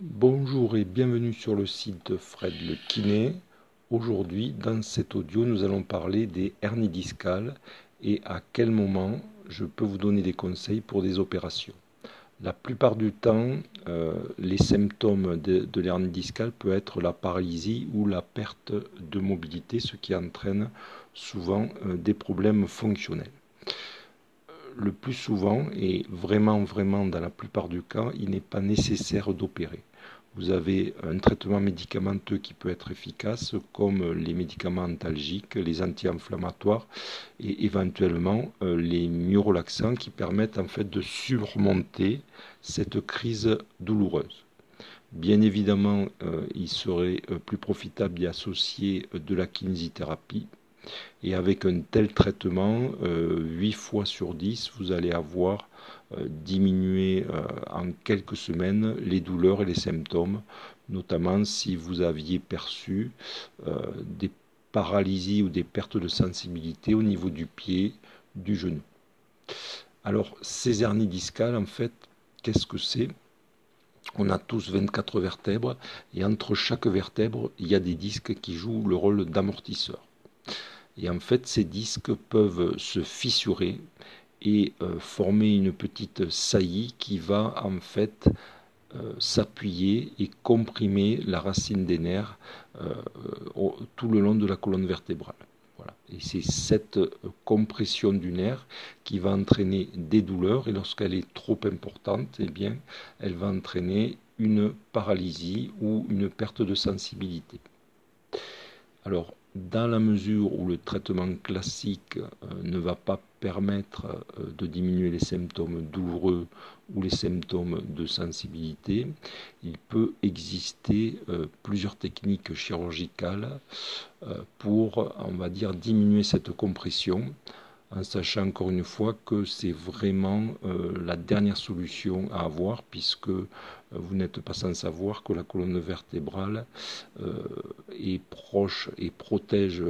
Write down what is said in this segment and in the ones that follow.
Bonjour et bienvenue sur le site de Fred le Kiné. Aujourd'hui, dans cet audio, nous allons parler des hernies discales et à quel moment je peux vous donner des conseils pour des opérations. La plupart du temps, euh, les symptômes de, l'hernie discale peuvent être la paralysie ou la perte de mobilité, ce qui entraîne souvent euh, des problèmes fonctionnels le plus souvent, et vraiment, vraiment dans la plupart du cas, il n'est pas nécessaire d'opérer. Vous avez un traitement médicamenteux qui peut être efficace, comme les médicaments antalgiques, les anti-inflammatoires et éventuellement euh, les myorelaxants qui permettent en fait de surmonter cette crise douloureuse. Bien évidemment, euh, il serait euh, plus profitable d'y associer de la kinésithérapie et avec un tel traitement, 8 euh, fois sur 10, vous allez avoir euh, diminué euh, en quelques semaines les douleurs et les symptômes, notamment si vous aviez perçu des paralysies ou des pertes de sensibilité au niveau du pied, du genou. Alors, ces hernies discales, en fait, qu'est-ce que c'est? On a tous 24 vertèbres et entre chaque vertèbre, il y a des disques qui jouent le rôle d'amortisseur. Et en fait, ces disques peuvent se fissurer et euh, former une petite saillie qui va en fait euh, s'appuyer et comprimer la racine des nerfs euh, tout le long de la colonne vertébrale. Voilà. Et c'est cette compression du nerf qui va entraîner des douleurs et lorsqu'elle est trop importante, eh bien, elle va entraîner une paralysie ou une perte de sensibilité. Alors, dans la mesure où le traitement classique euh, ne va pas permettre euh, de diminuer les symptômes douloureux ou les symptômes de sensibilité, il peut exister euh, plusieurs techniques chirurgicales pour, on va dire, diminuer cette compression en sachant encore une fois que c'est vraiment la dernière solution à avoir, puisque vous n'êtes pas sans savoir que la colonne vertébrale est proche et protège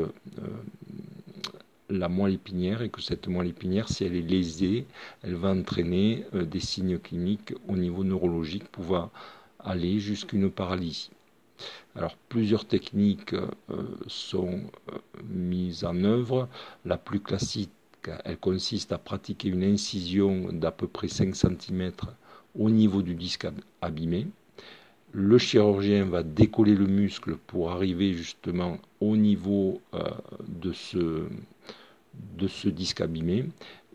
la moelle épinière et que cette moelle épinière, si elle est lésée, elle va entraîner des signes cliniques au niveau neurologique pouvant aller jusqu'à une paralysie. Alors plusieurs techniques sont mises en œuvre. La plus classique elle consiste à pratiquer une incision d'à peu près 5 cm au niveau du disque abîmé. Le chirurgien va décoller le muscle pour arriver justement au niveau euh, de, ce, disque abîmé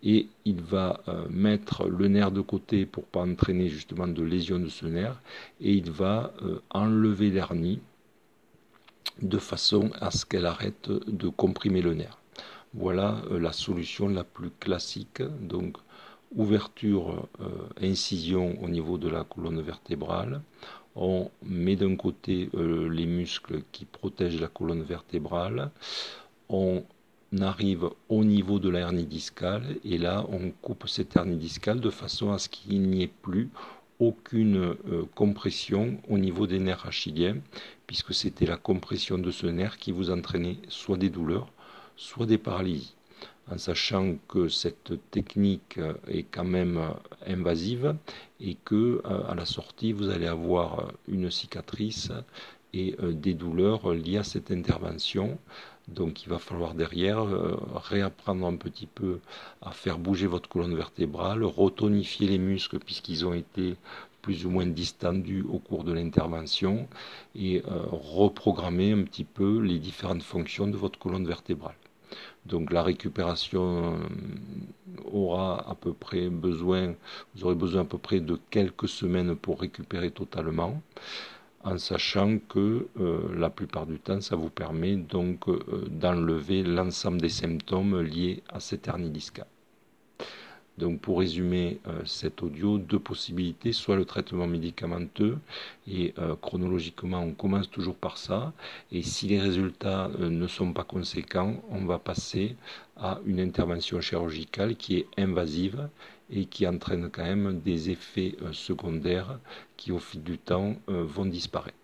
et il va euh, mettre le nerf de côté pour pas entraîner justement de lésion de ce nerf et il va euh, enlever l'hernie de façon à ce qu'elle arrête de comprimer le nerf. Voilà la solution la plus classique. Donc, ouverture, incision au niveau de la colonne vertébrale. On met d'un côté euh, les muscles qui protègent la colonne vertébrale. On arrive au niveau de la hernie discale et là on coupe cette hernie discale de façon à ce qu'il n'y ait plus aucune compression au niveau des nerfs achilliens puisque c'était la compression de ce nerf qui vous entraînait soit des douleurs soit des paralysies, en sachant que cette technique est quand même invasive et que euh, à la sortie vous allez avoir une cicatrice et euh, des douleurs liées à cette intervention. Donc il va falloir derrière euh, réapprendre un petit peu à faire bouger votre colonne vertébrale, retonifier les muscles puisqu'ils ont été plus ou moins distendus au cours de l'intervention et reprogrammer un petit peu les différentes fonctions de votre colonne vertébrale. Donc la récupération euh, aura à peu près besoin, vous aurez besoin à peu près de quelques semaines pour récupérer totalement, en sachant que euh, la plupart du temps, ça vous permet donc euh, d'enlever l'ensemble des symptômes liés à cette hernie discale. Donc pour résumer euh, cet audio, deux possibilités, soit le traitement médicamenteux, et euh, chronologiquement on commence toujours par ça, et si les résultats euh, ne sont pas conséquents, on va passer à une intervention chirurgicale qui est invasive et qui entraîne quand même des effets secondaires qui au fil du temps vont disparaître.